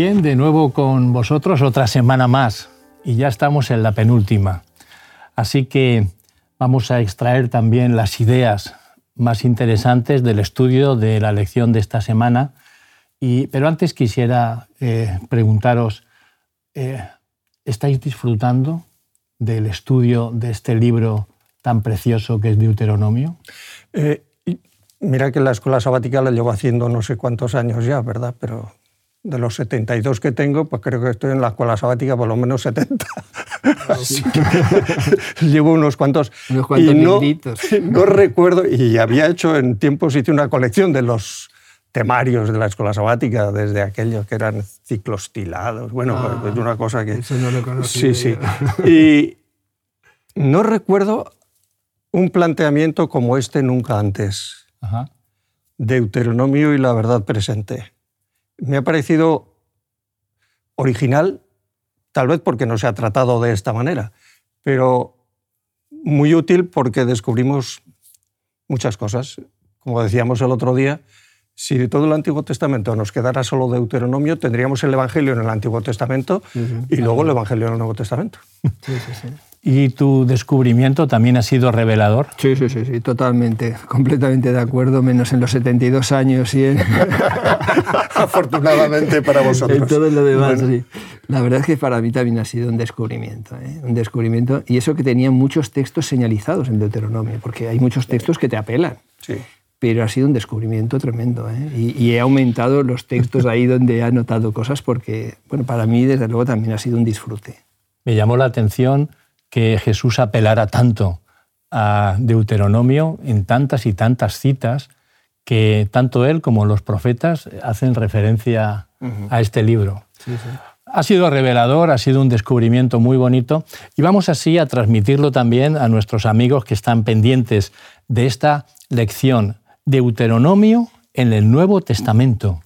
Bien, de nuevo con vosotros otra semana más y ya estamos en la penúltima. Así que vamos a extraer también las ideas más interesantes del estudio de la lección de esta semana. Y, pero antes quisiera eh, preguntaros, eh, ¿estáis disfrutando del estudio de este libro tan precioso que es Deuteronomio? Eh, mira que la escuela sabática la llevo haciendo no sé cuántos años ya, ¿verdad? Pero de los 72 que tengo, pues creo que estoy en la escuela sabática por lo menos 70. Llevo unos cuantos. Unos cuantos y no, no recuerdo, y había hecho en tiempos, hice una colección de los temarios de la escuela sabática, desde aquellos que eran ciclostilados. Bueno, Ah, es una cosa que... Eso no lo Sí, sí. Y no recuerdo un planteamiento como este nunca antes. Ajá. Deuteronomio y la verdad presente. Me ha parecido original, tal vez porque no se ha tratado de esta manera, pero muy útil porque descubrimos muchas cosas. Como decíamos el otro día, si de todo el Antiguo Testamento nos quedara solo Deuteronomio, tendríamos el Evangelio en el Antiguo Testamento y luego el Evangelio en el Nuevo Testamento. Sí, sí, sí. ¿Y tu descubrimiento también ha sido revelador? Sí, sí, sí, sí, totalmente, completamente de acuerdo, menos en los 72 años y en, Afortunadamente para vosotros. en todo lo demás. Bueno. sí. La verdad es que para mí también ha sido un descubrimiento, ¿eh? un descubrimiento, y eso que tenía muchos textos señalizados en Deuteronomio, porque hay muchos textos que te apelan, Sí. pero ha sido un descubrimiento tremendo, ¿eh? y, y he aumentado los textos ahí donde he anotado cosas, porque, bueno, para mí desde luego también ha sido un disfrute. Me llamó la atención que Jesús apelara tanto a Deuteronomio en tantas y tantas citas que tanto él como los profetas hacen referencia a este libro. Ha sido revelador, ha sido un descubrimiento muy bonito y vamos así a transmitirlo también a nuestros amigos que están pendientes de esta lección, Deuteronomio en el Nuevo Testamento.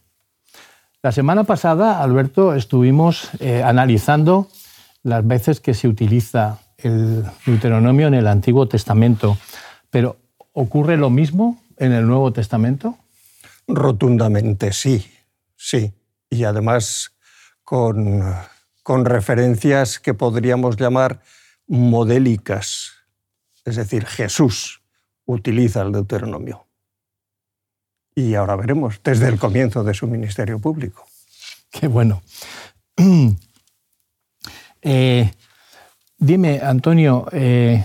La semana pasada, Alberto, estuvimos eh, analizando las veces que se utiliza el Deuteronomio en el Antiguo Testamento, pero ¿ocurre lo mismo en el Nuevo Testamento? Rotundamente sí, sí. Y además con, con referencias que podríamos llamar modélicas. Es decir, Jesús utiliza el Deuteronomio. Y ahora veremos, desde el comienzo de su ministerio público. Qué bueno. Eh, dime, Antonio, eh,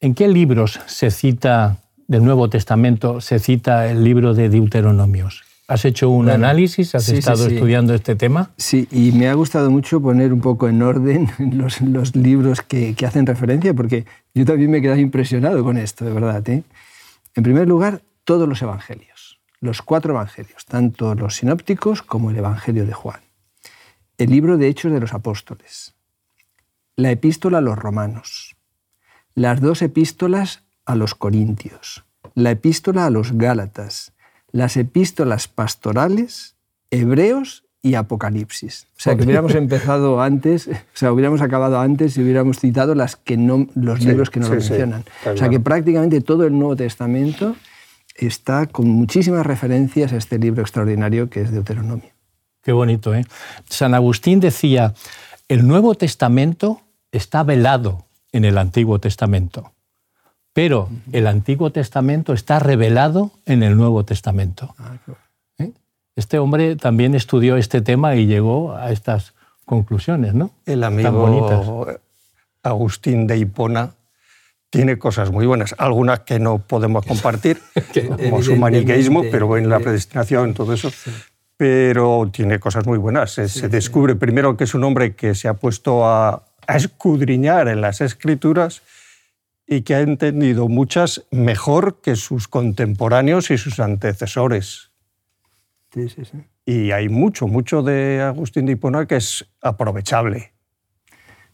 ¿en qué libros se cita del Nuevo Testamento, se cita el libro de Deuteronomios? ¿Has hecho un Bueno, análisis? ¿Has sí, sí, estado sí. estudiando este tema? Sí, y me ha gustado mucho poner un poco en orden los, los libros que, que hacen referencia, porque yo también me he quedado impresionado con esto, de verdad. ¿eh? En primer lugar, todos los evangelios, los cuatro evangelios, tanto los sinópticos como el Evangelio de Juan. El libro de Hechos de los Apóstoles, la epístola a los romanos, las dos epístolas a los corintios, la epístola a los gálatas, las epístolas pastorales, hebreos y apocalipsis. O sea, que hubiéramos empezado antes, o sea, hubiéramos acabado antes y hubiéramos citado las que no, los Sí, libros que no lo sí, sí, mencionan. está o sea, que prácticamente todo el Nuevo Testamento está con muchísimas referencias a este libro extraordinario que es Deuteronomio. Qué bonito, ¿eh? San Agustín decía, el Nuevo Testamento está velado en el Antiguo Testamento, pero el Antiguo Testamento está revelado en el Nuevo Testamento. ¿Eh? Este hombre también estudió este tema y llegó a estas conclusiones, ¿no? El Tan amigo Agustín de Hipona tiene cosas muy buenas, algunas que no podemos compartir, como su maniqueísmo, pero en la eh, predestinación, todo eso. Pero tiene cosas muy buenas. Se, se descubre primero que es un hombre que se ha puesto a, a escudriñar en las escrituras y que ha entendido muchas mejor que sus contemporáneos y sus antecesores. Sí, sí, sí. Y hay mucho, mucho de Agustín de Hipona que es aprovechable.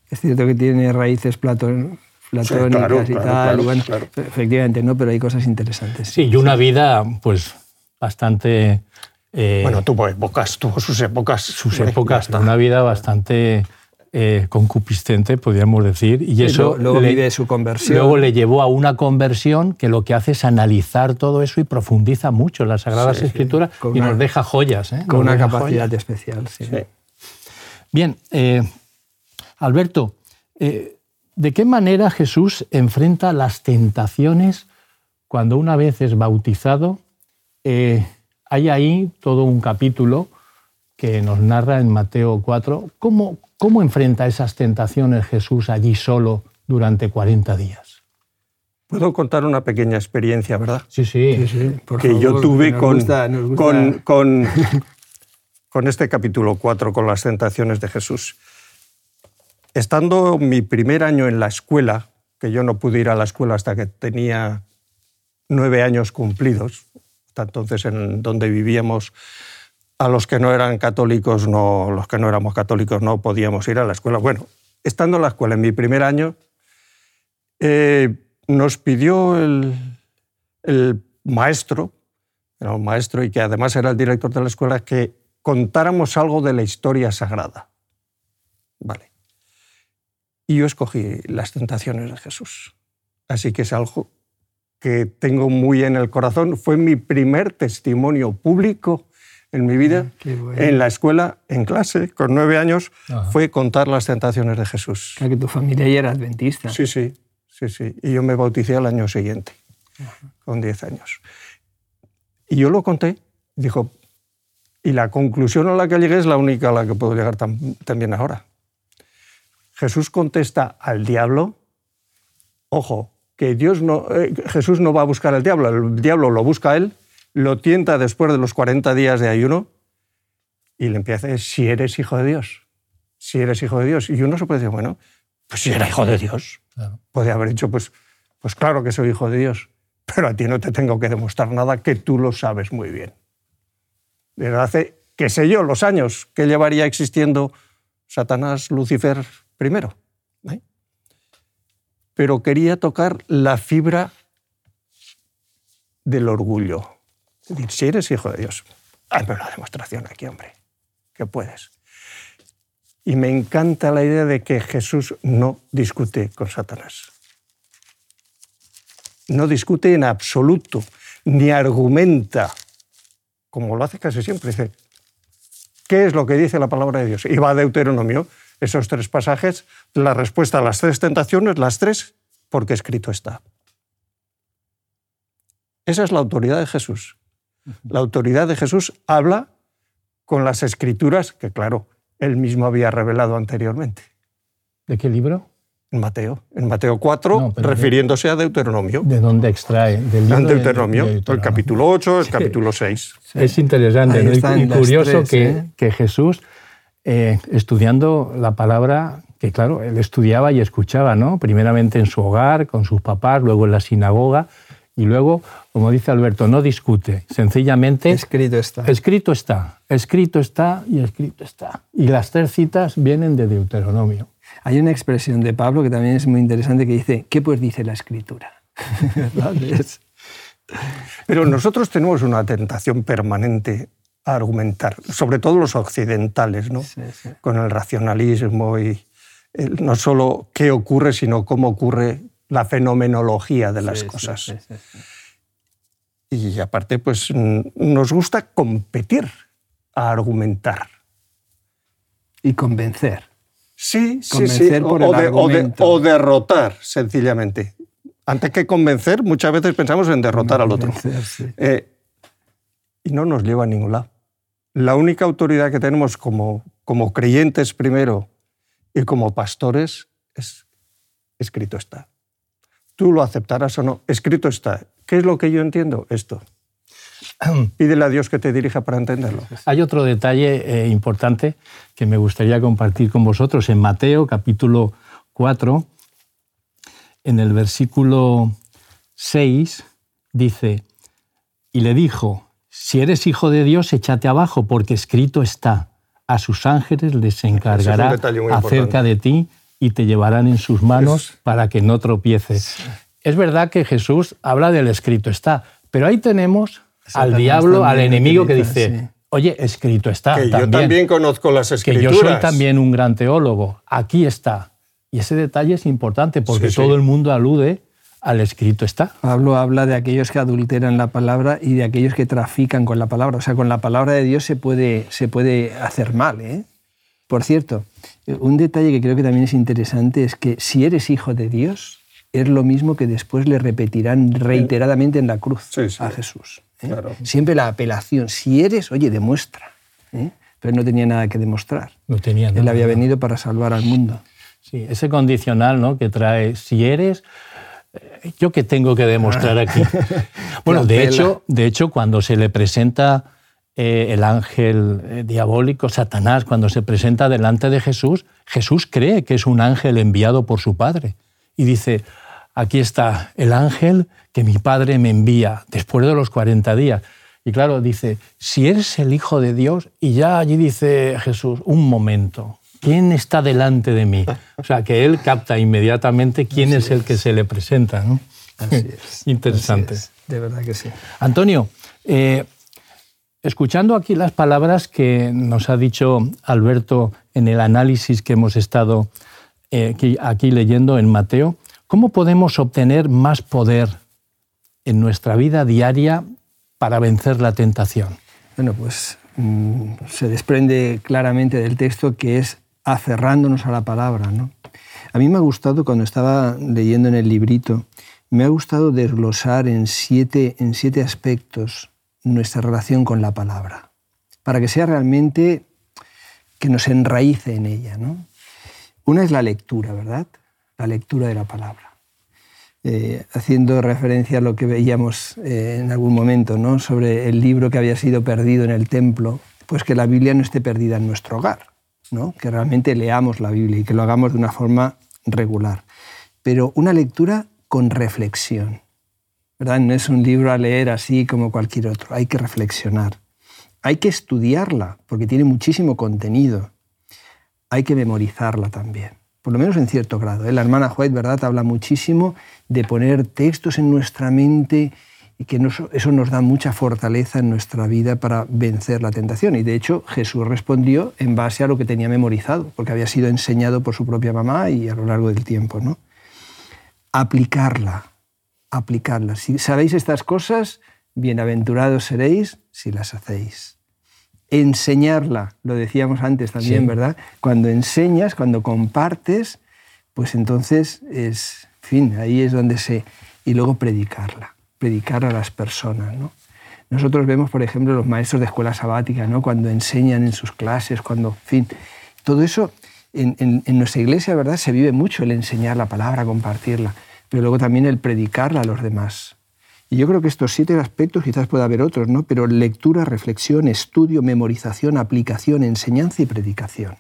Es cierto que tiene raíces platón- platónicas claro, y claro, tal, claro, bueno, claro. efectivamente, ¿no? Pero hay cosas interesantes. Sí, y una vida, pues, bastante... eh, Bueno, tuvo épocas, tuvo sus épocas. sus épocas, una vida bastante eh, concupiscente, podríamos decir, y eso luego- luego le- vive su conversión. Luego le llevó a una conversión que lo que hace es analizar todo eso y profundiza mucho en las Sagradas Sí, Escrituras y una- nos deja joyas. ¿eh? Con Nos una capacidad joyas. especial, sí. Bien, eh, Alberto, ¿de qué manera Jesús enfrenta las tentaciones cuando una vez es bautizado? Eh, hay ahí todo un capítulo que nos narra en Mateo 4. ¿Cómo, ¿Cómo enfrenta esas tentaciones Jesús allí solo durante 40 días? Puedo contar una pequeña experiencia, ¿verdad? Sí, sí. que yo tuve con, con, con, con este capítulo 4, con las tentaciones de Jesús. Estando mi primer año en la escuela, que yo no pude ir a la escuela hasta que tenía nueve años cumplidos, entonces en donde vivíamos, a los que no eran católicos, no, los que no éramos católicos no podíamos ir a la escuela. Bueno, estando en la escuela en mi primer año, eh, nos pidió el, el maestro, era un maestro y que además era el director de la escuela, que contáramos algo de la historia sagrada. Vale. Y yo escogí las tentaciones de Jesús. Así que es algo que tengo muy en el corazón. Fue mi primer testimonio público en mi vida, ah, en la escuela, en clase, con nueve años, fue contar las tentaciones de Jesús. que tu familia ya era adventista. Sí, sí, sí, sí. Y yo me bauticé al año siguiente, con diez años. Y yo lo conté, dijo, y la conclusión a la que llegué es la única a la que puedo llegar también ahora. Jesús contesta al diablo, ojo, que Dios no, eh, Jesús no va a buscar al diablo, el diablo lo busca a él, lo tienta después de los 40 días de ayuno y le empieza a decir, si eres hijo de Dios, si eres hijo de Dios. Y uno se puede decir, bueno, pues si era hijo de Dios. Podría haber dicho, pues, pues claro que soy hijo de Dios, pero a ti no te tengo que demostrar nada que tú lo sabes muy bien desde hace, qué sé yo, los años que llevaría existiendo Satanás, Lucifer primero. Pero quería tocar la fibra del orgullo. Es decir, si eres hijo de Dios, hazme una demostración aquí, hombre, que puedes. Y me encanta la idea de que Jesús no discute con Satanás. No discute en absoluto, ni argumenta como lo hace casi siempre, dice, ¿qué es lo que dice la palabra de Dios? Y va a Deuteronomio, esos tres pasajes, la respuesta a las tres tentaciones, las tres, porque escrito está. Esa es la autoridad de Jesús. La autoridad de Jesús habla con las escrituras que, claro, él mismo había revelado anteriormente. ¿De qué libro? En Mateo, en Mateo 4, refiriéndose a Deuteronomio. ¿De dónde extrae? Del libro Deuteronomio, el capítulo 8, el capítulo 6. Es interesante y curioso que, ¿eh? que, Jesús, eh, estudiando la palabra, que claro, él estudiaba y escuchaba, ¿no? Primeramente en su hogar, con sus papás, luego en la sinagoga, y luego, como dice Alberto, no discute, sencillamente... Escrito está. Escrito está, escrito está y escrito está. Y las tres citas vienen de Deuteronomio. Hay una expresión de Pablo que también es muy interesante que dice, ¿qué pues dice la escritura? Pero nosotros tenemos una tentación permanente a argumentar, sobre todo los occidentales, ¿no? con el racionalismo y no solo qué ocurre, sino cómo ocurre la fenomenología de las cosas. Y aparte, pues nos gusta competir a argumentar. Y convencer. Sí, sí, sí. O, derrotar, sencillamente. Antes que convencer, muchas veces pensamos en derrotar al otro. Eh, y no nos lleva a ningún lado. La única autoridad que tenemos como, como creyentes primero y como pastores es escrito está. Tú lo aceptarás o no, escrito está. ¿Qué es lo que yo entiendo? Esto. Pídele a Dios que te dirija para entenderlo. Hay otro detalle eh, importante que me gustaría compartir con vosotros. En Mateo capítulo 4, en el versículo 6, dice, y le dijo, si eres hijo de Dios, échate abajo, porque escrito está, a sus ángeles les encargará acerca de ti y te llevarán en sus manos para que no tropieces. Es verdad que Jesús habla del escrito está, pero ahí tenemos al diablo, al enemigo que dice, oye, escrito está. Que yo también conozco las escrituras. Que yo soy también un gran teólogo. Aquí está. Y ese detalle es importante porque todo el mundo alude al escrito está. Pablo habla de aquellos que adulteran la palabra y de aquellos que trafican con la palabra. O sea, con la palabra de Dios se puede, se puede hacer mal. ¿eh? Por cierto, un detalle que creo que también es interesante es que si eres hijo de Dios, es lo mismo que después le repetirán reiteradamente en la cruz a Jesús. ¿eh? Siempre la apelación, si eres, oye, demuestra. ¿eh? Pero no tenía nada que demostrar. No tenía nada. Él había venido para salvar al mundo. Sí, ese condicional ¿no? que trae, si eres, yo qué tengo que demostrar aquí. bueno, de hecho, de hecho, cuando se le presenta eh, el ángel eh, diabólico, Satanás, cuando se presenta delante de Jesús, Jesús cree que es un ángel enviado por su Padre. Y dice, aquí está el ángel que mi Padre me envía después de los 40 días. Y claro, dice, si eres el Hijo de Dios, y ya allí dice Jesús, un momento, ¿quién está delante de mí? O sea, que él capta inmediatamente quién es, el que se le presenta. ¿no? Así es. Interesante. De verdad que sí. Antonio, eh, Escuchando aquí las palabras que nos ha dicho Alberto en el análisis que hemos estado eh, aquí, leyendo en Mateo, ¿cómo podemos obtener más poder en nuestra vida diaria para vencer la tentación? Bueno, pues mm, se desprende claramente del texto que es aferrándonos a la palabra. ¿no? A mí me ha gustado, cuando estaba leyendo en el librito, me ha gustado desglosar en siete, en siete aspectos nuestra relación con la palabra, para que sea realmente que nos enraíce en ella. ¿no? Una es la lectura, ¿verdad? La lectura de la palabra. Eh, haciendo referencia a lo que veíamos eh, en algún momento ¿no? sobre el libro que había sido perdido en el templo, pues que la Biblia no esté perdida en nuestro hogar, ¿no? que realmente leamos la Biblia y que lo hagamos de una forma regular. Pero una lectura con reflexión. No es un libro a leer así como cualquier otro, hay que reflexionar. Hay que estudiarla porque tiene muchísimo contenido. Hay que memorizarla también, por lo menos en cierto grado. ¿eh? La hermana White, ¿verdad?, habla muchísimo de poner textos en nuestra mente y que eso nos da mucha fortaleza en nuestra vida para vencer la tentación. Y de hecho Jesús respondió en base a lo que tenía memorizado, porque había sido enseñado por su propia mamá y a lo largo del tiempo. ¿no? Aplicarla, aplicarlas. Si sabéis estas cosas, bienaventurados seréis si las hacéis. Enseñarla, lo decíamos antes también, ¿verdad? Cuando enseñas, cuando compartes, pues entonces es, fin, ahí es donde se... Y luego predicarla, predicar a las personas, ¿no? Nosotros vemos, por ejemplo, los maestros de escuela sabática, ¿no? Cuando enseñan en sus clases, cuando, fin, todo eso en, en nuestra iglesia, ¿verdad? Se vive mucho el enseñar la palabra, compartirla pero luego también el predicarla a los demás. Y yo creo que estos siete aspectos, quizás pueda haber otros, ¿no? pero lectura, reflexión, estudio, memorización, aplicación, enseñanza y predicación.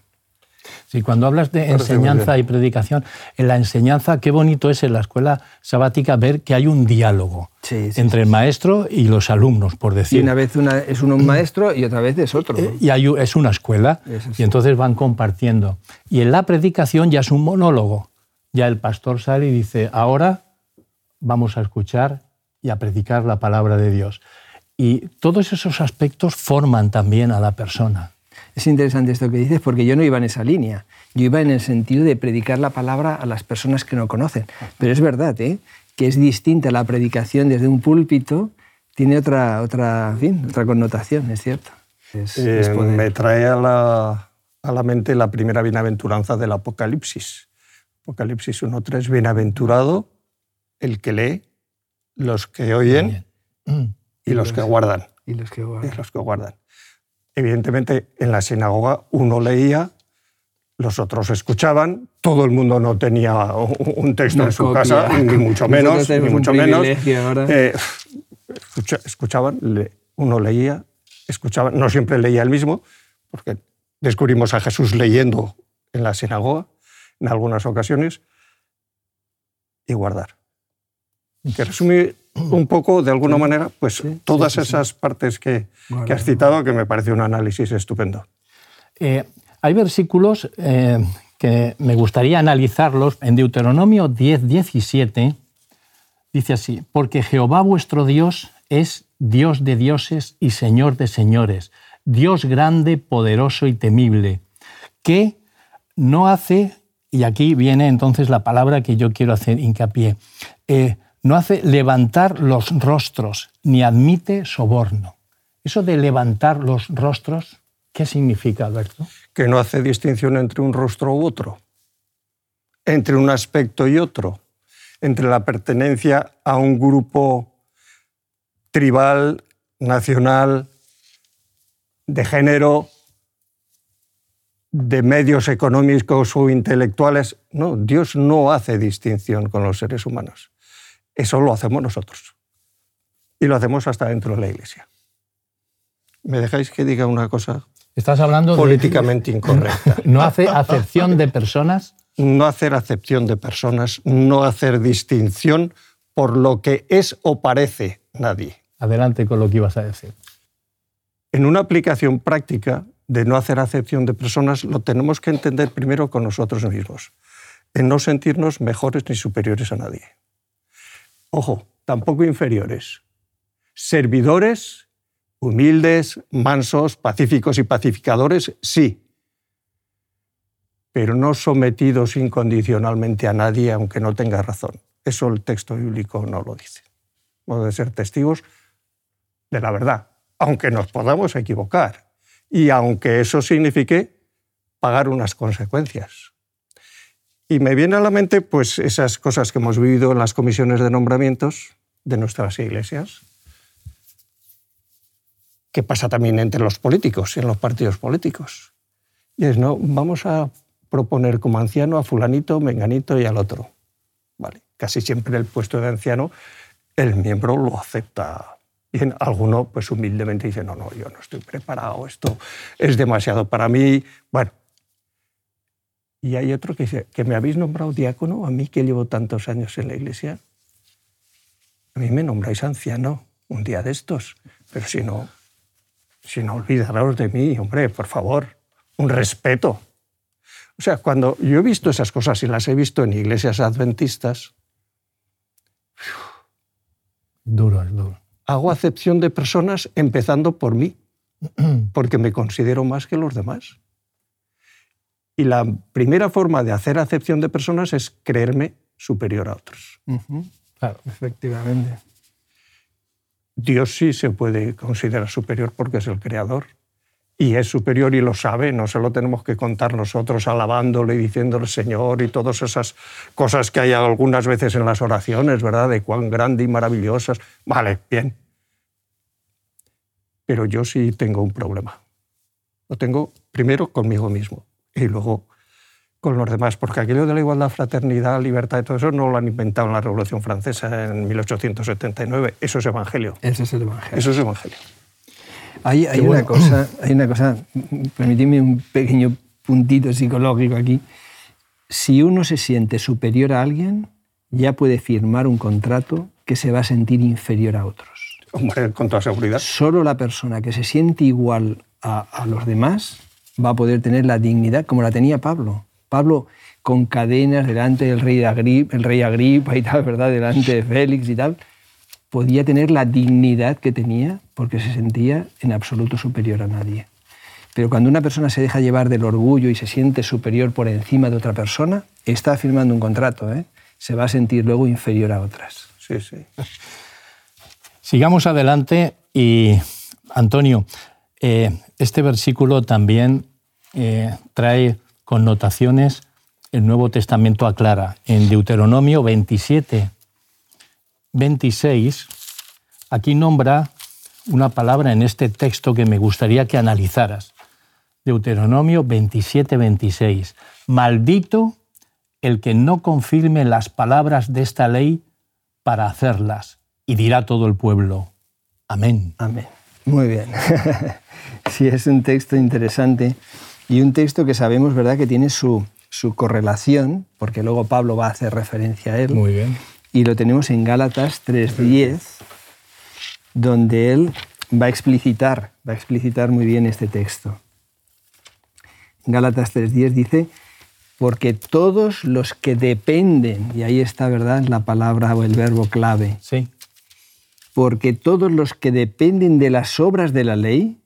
Sí, cuando hablas de enseñanza y predicación, en la enseñanza, qué bonito es en la escuela sabática ver que hay un diálogo entre el maestro y los alumnos, por decir. Y una vez una, es uno un maestro y otra vez es otro. Eh, y hay, es una escuela y entonces van compartiendo. Y en la predicación ya es un monólogo ya el pastor sale y dice, ahora vamos a escuchar y a predicar la palabra de Dios. Y todos esos aspectos forman también a la persona. Es interesante esto que dices porque yo no iba en esa línea. Yo iba en el sentido de predicar la palabra a las personas que no conocen. Pero es verdad ¿eh? que es distinta la predicación desde un púlpito, tiene otra, otra, otra connotación, es cierto. Eh, me trae a la, a la mente la primera bienaventuranza del Apocalipsis Apocalipsis 1.3, bienaventurado el que lee, los que oyen y, los, que guardan. Y los que guardan. Y los que guardan. Evidentemente, en la sinagoga uno leía, los otros escuchaban, todo el mundo no tenía un texto en su casa, ni mucho menos, ni mucho menos. Eh, escuchaban, uno leía, escuchaban, no siempre leía el mismo, porque descubrimos a Jesús leyendo en la sinagoga, en algunas ocasiones, y guardar. Que resume un poco, de alguna manera, pues todas esas partes que, has citado, que me parece un análisis estupendo. Eh, hay versículos eh, que me gustaría analizarlos. En Deuteronomio 10, 17 dice así, porque Jehová vuestro Dios es Dios de dioses y Señor de señores, Dios grande, poderoso y temible, que no hace y aquí viene entonces la palabra que yo quiero hacer hincapié, eh, no hace levantar los rostros ni admite soborno. Eso de levantar los rostros, ¿qué significa, Alberto? que no hace distinción entre un rostro u otro, entre un aspecto y otro, entre la pertenencia a un grupo tribal, nacional, de género, de medios económicos o intelectuales. No, Dios no hace distinción con los seres humanos. Eso lo hacemos nosotros. Y lo hacemos hasta dentro de la Iglesia. ¿Me dejáis que diga una cosa? Estás hablando políticamente incorrecta. ¿No hace acepción de personas? No hacer acepción de personas, no hacer distinción por lo que es o parece nadie. Adelante con lo que ibas a decir. En una aplicación práctica de no hacer acepción de personas, lo tenemos que entender primero con nosotros mismos, en no sentirnos mejores ni superiores a nadie. Ojo, tampoco inferiores. Servidores, humildes, mansos, pacíficos y pacificadores, sí, pero no sometidos incondicionalmente a nadie aunque no tenga razón. Eso el texto bíblico no lo dice. Hemos de ser testigos de la verdad, aunque nos podamos equivocar y aunque eso signifique pagar unas consecuencias. Y me viene a la mente pues esas cosas que hemos vivido en las comisiones de nombramientos de nuestras iglesias, que pasa también entre los políticos y en los partidos políticos. Y es, no, vamos a proponer como anciano a fulanito, menganito y al otro. Vale, casi siempre el puesto de anciano el miembro lo acepta y alguno, pues humildemente dice, no, no, yo no estoy preparado, esto es demasiado para mí. Bueno. Y hay otro que dice, que me habéis nombrado diácono, a mí que llevo tantos años en la iglesia, a mí me nombráis anciano un día de estos, pero si no, si no olvidaros de mí, hombre, por favor, un respeto. O sea, cuando yo he visto esas cosas y las he visto en iglesias adventistas, duro, es duro hago acepción de personas empezando por mí, porque me considero más que los demás. Y la primera forma de hacer acepción de personas es creerme superior a otros. Claro, efectivamente. Dios sí se puede considerar superior porque es el creador. Y es superior y lo sabe, no se lo tenemos que contar nosotros alabándole y diciéndole Señor y todas esas cosas que hay algunas veces en las oraciones, ¿verdad? De cuán grande y maravillosas. Vale, bien. Pero yo sí tengo un problema. Lo tengo primero conmigo mismo y luego con los demás, porque aquello de la igualdad, fraternidad, libertad y todo eso no lo han inventado en la Revolución Francesa en 1879. Eso es evangelio. Eso es el evangelio. Eso es evangelio. Hay, una cosa, hay una cosa, permitidme un pequeño puntito psicológico aquí. Si uno se siente superior a alguien, ya puede firmar un contrato que se va a sentir inferior a otros. Hombre, con toda seguridad. Solo la persona que se siente igual a, los demás va a poder tener la dignidad como la tenía Pablo. Pablo con cadenas delante del rey, Agripa, el rey Agripa y tal, ¿verdad? Delante de Félix y tal, podía tener la dignidad que tenía porque se sentía en absoluto superior a nadie. Pero cuando una persona se deja llevar del orgullo y se siente superior por encima de otra persona, está firmando un contrato, ¿eh? se va a sentir luego inferior a otras. Sí, sí. Sigamos adelante y, Antonio, eh, este versículo también eh, trae connotaciones, el Nuevo Testamento aclara. En Deuteronomio 27, 26, aquí nombra una palabra en este texto que me gustaría que analizaras. Deuteronomio 27, 26. Maldito el que no confirme las palabras de esta ley para hacerlas. Y dirá todo el pueblo. Amén. Amén. Muy bien. sí, es un texto interesante y un texto que sabemos, ¿verdad?, que tiene su, su correlación, porque luego Pablo va a hacer referencia a él. Muy bien y lo tenemos en Gálatas 3.10, donde él va a explicitar, va a explicitar muy bien este texto. Gálatas 3.10 dice, porque todos los que dependen, y ahí está, ¿verdad?, la palabra o el verbo clave. Sí. Porque todos los que dependen de las obras de la ley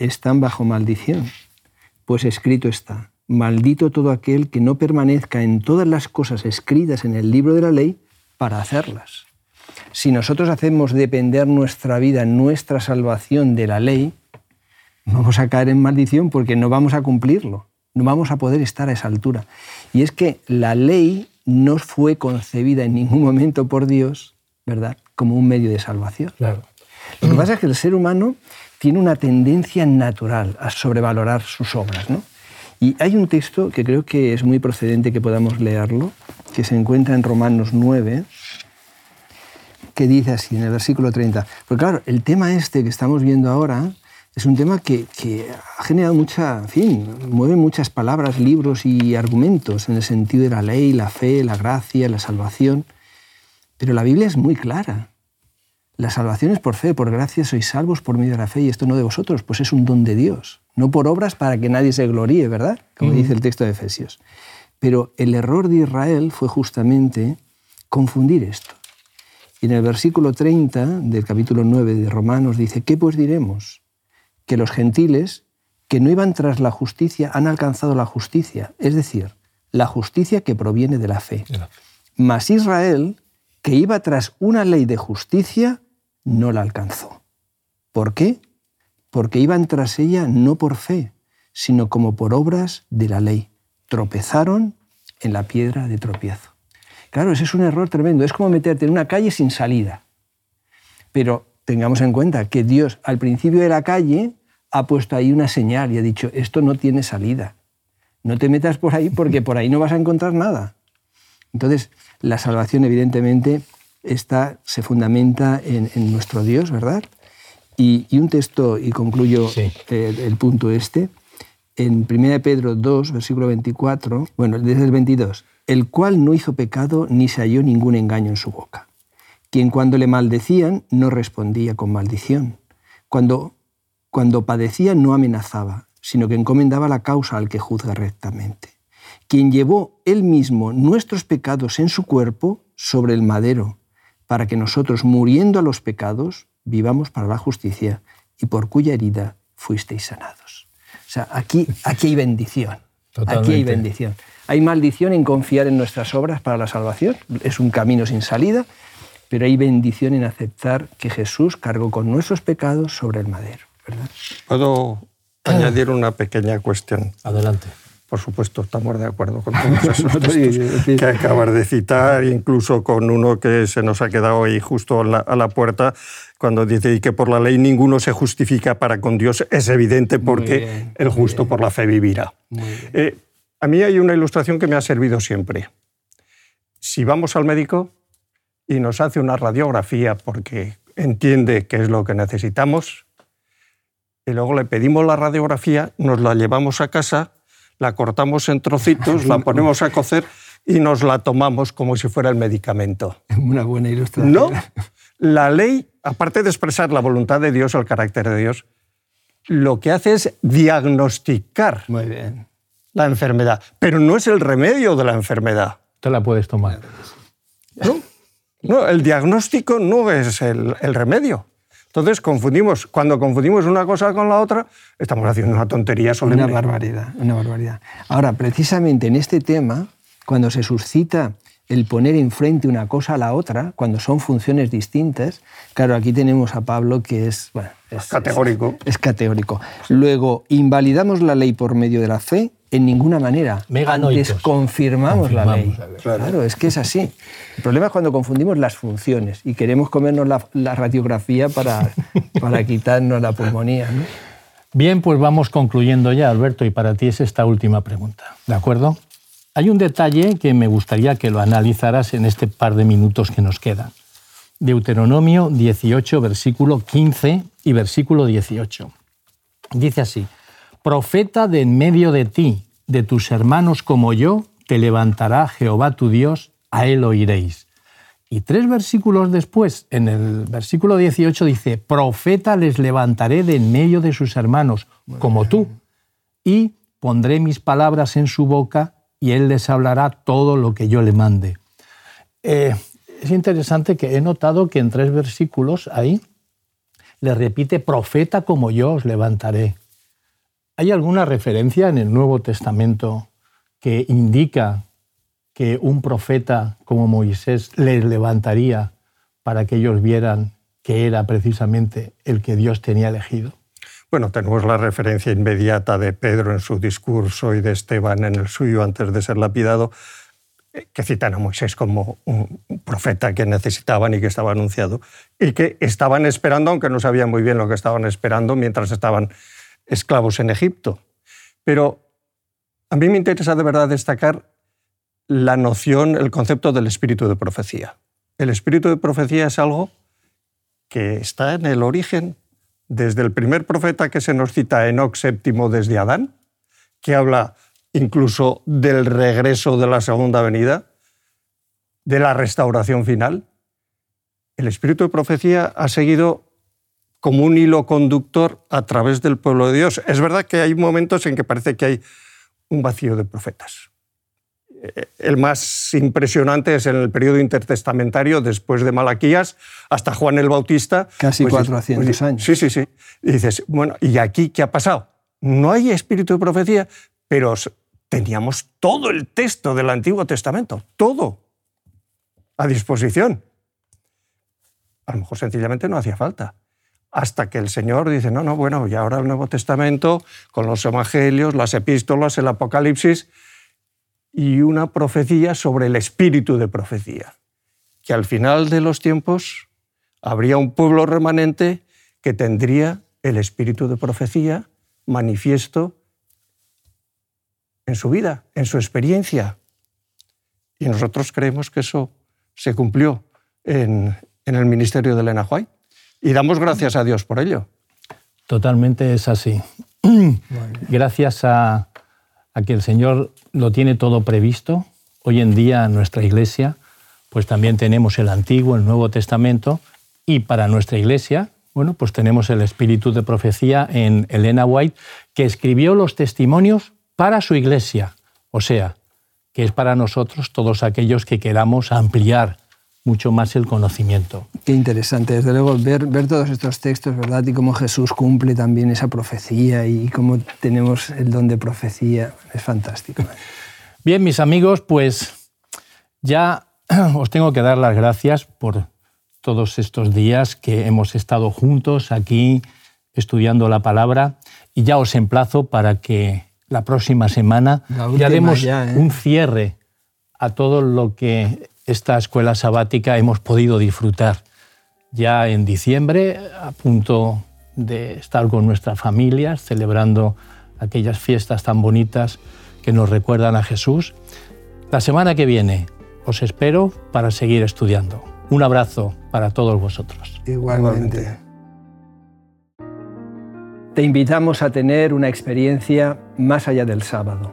están bajo maldición. Pues escrito está, maldito todo aquel que no permanezca en todas las cosas escritas en el libro de la ley para hacerlas. Si nosotros hacemos depender nuestra vida, nuestra salvación de la ley, vamos a caer en maldición porque no vamos a cumplirlo. No vamos a poder estar a esa altura. Y es que la ley no fue concebida en ningún momento por Dios, ¿verdad?, como un medio de salvación. Claro. Lo que pasa es que el ser humano tiene una tendencia natural a sobrevalorar sus obras. ¿no? Y hay un texto que creo que es muy procedente que podamos leerlo, que se encuentra en Romanos 9, que dice así, en el versículo 30. Porque claro, el tema este que estamos viendo ahora es un tema que, que, ha generado mucha, en fin, mueve muchas palabras, libros y argumentos en el sentido de la ley, la fe, la gracia, la salvación. Pero la Biblia es muy clara. La salvación es por fe, por gracia sois salvos por medio de la fe y esto no de vosotros, pues es un don de Dios, no por obras para que nadie se gloríe, ¿verdad? Como dice el texto de Efesios. Pero el error de Israel fue justamente confundir esto. Y en el versículo 30 del capítulo 9 de Romanos dice, ¿qué pues diremos? Que los gentiles que no iban tras la justicia han alcanzado la justicia, es decir, la justicia que proviene de la fe. Mas Israel, que iba tras una ley de justicia, no la alcanzó. ¿Por qué? Porque iban tras ella no por fe, sino como por obras de la ley. Tropezaron en la piedra de tropiezo. Claro, ese es un error tremendo. Es como meterte en una calle sin salida. Pero tengamos en cuenta que Dios al principio de la calle ha puesto ahí una señal y ha dicho, esto no tiene salida. No te metas por ahí porque por ahí no vas a encontrar nada. Entonces, la salvación evidentemente esta se fundamenta en, nuestro Dios, ¿verdad? Y, un texto, y concluyo el, punto este, en 1 Pedro 2, versículo 24, bueno, desde el 22, el cual no hizo pecado ni se halló ningún engaño en su boca, quien cuando le maldecían no respondía con maldición, cuando, cuando padecía no amenazaba, sino que encomendaba la causa al que juzga rectamente, quien llevó él mismo nuestros pecados en su cuerpo sobre el madero, para que nosotros, muriendo a los pecados, vivamos para la justicia y por cuya herida fuisteis sanados. O sea, aquí, aquí hay bendición. Aquí hay bendición. Hay maldición en confiar en nuestras obras para la salvación. Es un camino sin salida, pero hay bendición en aceptar que Jesús cargó con nuestros pecados sobre el madero. ¿verdad? ¿Puedo añadir una pequeña cuestión? Adelante. Por supuesto, estamos de acuerdo con todos esos textos que acabas de citar, incluso con uno que se nos ha quedado ahí justo a la, puerta, cuando dice que por la ley ninguno se justifica para con Dios. Es evidente porque el justo por la fe vivirá. Eh, a mí hay una ilustración que me ha servido siempre. Si vamos al médico y nos hace una radiografía porque entiende qué es lo que necesitamos, y luego le pedimos la radiografía, nos la llevamos a casa la cortamos en trocitos, la ponemos a cocer y nos la tomamos como si fuera el medicamento. Una buena ilustración. No, la ley, aparte de expresar la voluntad de Dios o el carácter de Dios, lo que hace es diagnosticar Muy bien. la enfermedad, pero no es el remedio de la enfermedad. Tú la puedes tomar. No, no el diagnóstico no es el, el remedio. Entonces, confundimos, cuando confundimos una cosa con la otra, estamos haciendo una tontería sobre Una barbaridad, una barbaridad. Ahora, precisamente en este tema, cuando se suscita el poner enfrente una cosa a la otra, cuando son funciones distintas, claro, aquí tenemos a Pablo que es, bueno, es categórico. Es, es, categórico. Luego, invalidamos la ley por medio de la fe en ninguna manera. Antes confirmamos, la ley. Claro. es que es así. El problema es cuando confundimos las funciones y queremos comernos la, radiografía para, para quitarnos la pulmonía. Bien, pues vamos concluyendo ya, Alberto, y para ti es esta última pregunta. ¿De acuerdo? Hay un detalle que me gustaría que lo analizaras en este par de minutos que nos quedan. Deuteronomio 18, versículo 15 y versículo 18. Dice así, profeta de en medio de ti, de tus hermanos como yo, te levantará Jehová tu Dios, a él oiréis. Y tres versículos después, en el versículo 18 dice, profeta les levantaré de en medio de sus hermanos, como tú, y pondré mis palabras en su boca y él les hablará todo lo que yo le mande. Eh, es interesante que he notado que en tres versículos ahí le repite, profeta como yo os levantaré. ¿Hay alguna referencia en el Nuevo Testamento que indica que un profeta como Moisés les levantaría para que ellos vieran que era precisamente el que Dios tenía elegido? Bueno, tenemos la referencia inmediata de Pedro en su discurso y de Esteban en el suyo antes de ser lapidado, eh, que citan a Moisés como un profeta que necesitaban y que estaba anunciado, y que estaban esperando, aunque no sabían muy bien lo que estaban esperando mientras estaban esclavos en Egipto. Pero a mí me interesa de verdad destacar la noción, el concepto del espíritu de profecía. El espíritu de profecía es algo que está en el origen desde el primer profeta que se nos cita, Enoch VII desde Adán, que habla incluso del regreso de la segunda venida, de la restauración final. El espíritu de profecía ha seguido como un hilo conductor a través del pueblo de Dios. Es verdad que hay momentos en que parece que hay un vacío de profetas. El más impresionante es en el periodo intertestamentario, después de Malaquías, hasta Juan el Bautista. Casi 400 pues, años. Sí, sí, sí. Y dices, bueno, ¿y aquí qué ha pasado? No hay espíritu de profecía, pero teníamos todo el texto del Antiguo Testamento, todo, a disposición. A lo mejor sencillamente no hacía falta. Hasta que el Señor dice, no, no, bueno, y ahora el Nuevo Testamento, con los Evangelios, las epístolas, el Apocalipsis, y una profecía sobre el espíritu de profecía, que al final de los tiempos habría un pueblo remanente que tendría el espíritu de profecía manifiesto en su vida, en su experiencia. Y nosotros creemos que eso se cumplió en, el ministerio de Elena White. Y damos gracias a Dios por ello. Totalmente es así. Gracias a, a que el Señor lo tiene todo previsto. Hoy en día en nuestra iglesia, pues también tenemos el Antiguo, el Nuevo Testamento, y para nuestra iglesia, bueno, pues tenemos el espíritu de profecía en Elena White, que escribió los testimonios para su iglesia, o sea, que es para nosotros todos aquellos que queramos ampliar mucho más el conocimiento. Qué interesante, desde luego, ver, ver todos estos textos, ¿verdad? Y cómo Jesús cumple también esa profecía y cómo tenemos el don de profecía, es fantástico. Bien, mis amigos, pues ya os tengo que dar las gracias por todos estos días que hemos estado juntos aquí estudiando la palabra y ya os emplazo para que la próxima semana ya demos ¿eh? un cierre a todo lo que esta escuela sabática hemos podido disfrutar ya en diciembre, a punto de estar con nuestras familias, celebrando aquellas fiestas tan bonitas que nos recuerdan a Jesús. La semana que viene os espero para seguir estudiando. Un abrazo para todos vosotros. Igualmente. Te invitamos a tener una experiencia más allá del sábado,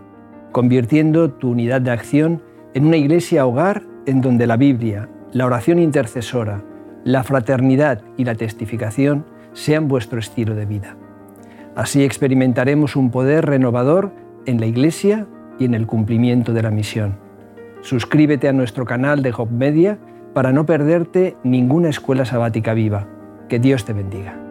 convirtiendo tu unidad de acción en una iglesia hogar en donde la Biblia, la oración intercesora, la fraternidad y la testificación sean vuestro estilo de vida. Así experimentaremos un poder renovador en la Iglesia y en el cumplimiento de la misión. Suscríbete a nuestro canal de Job Media para no perderte ninguna escuela sabática viva. Que Dios te bendiga.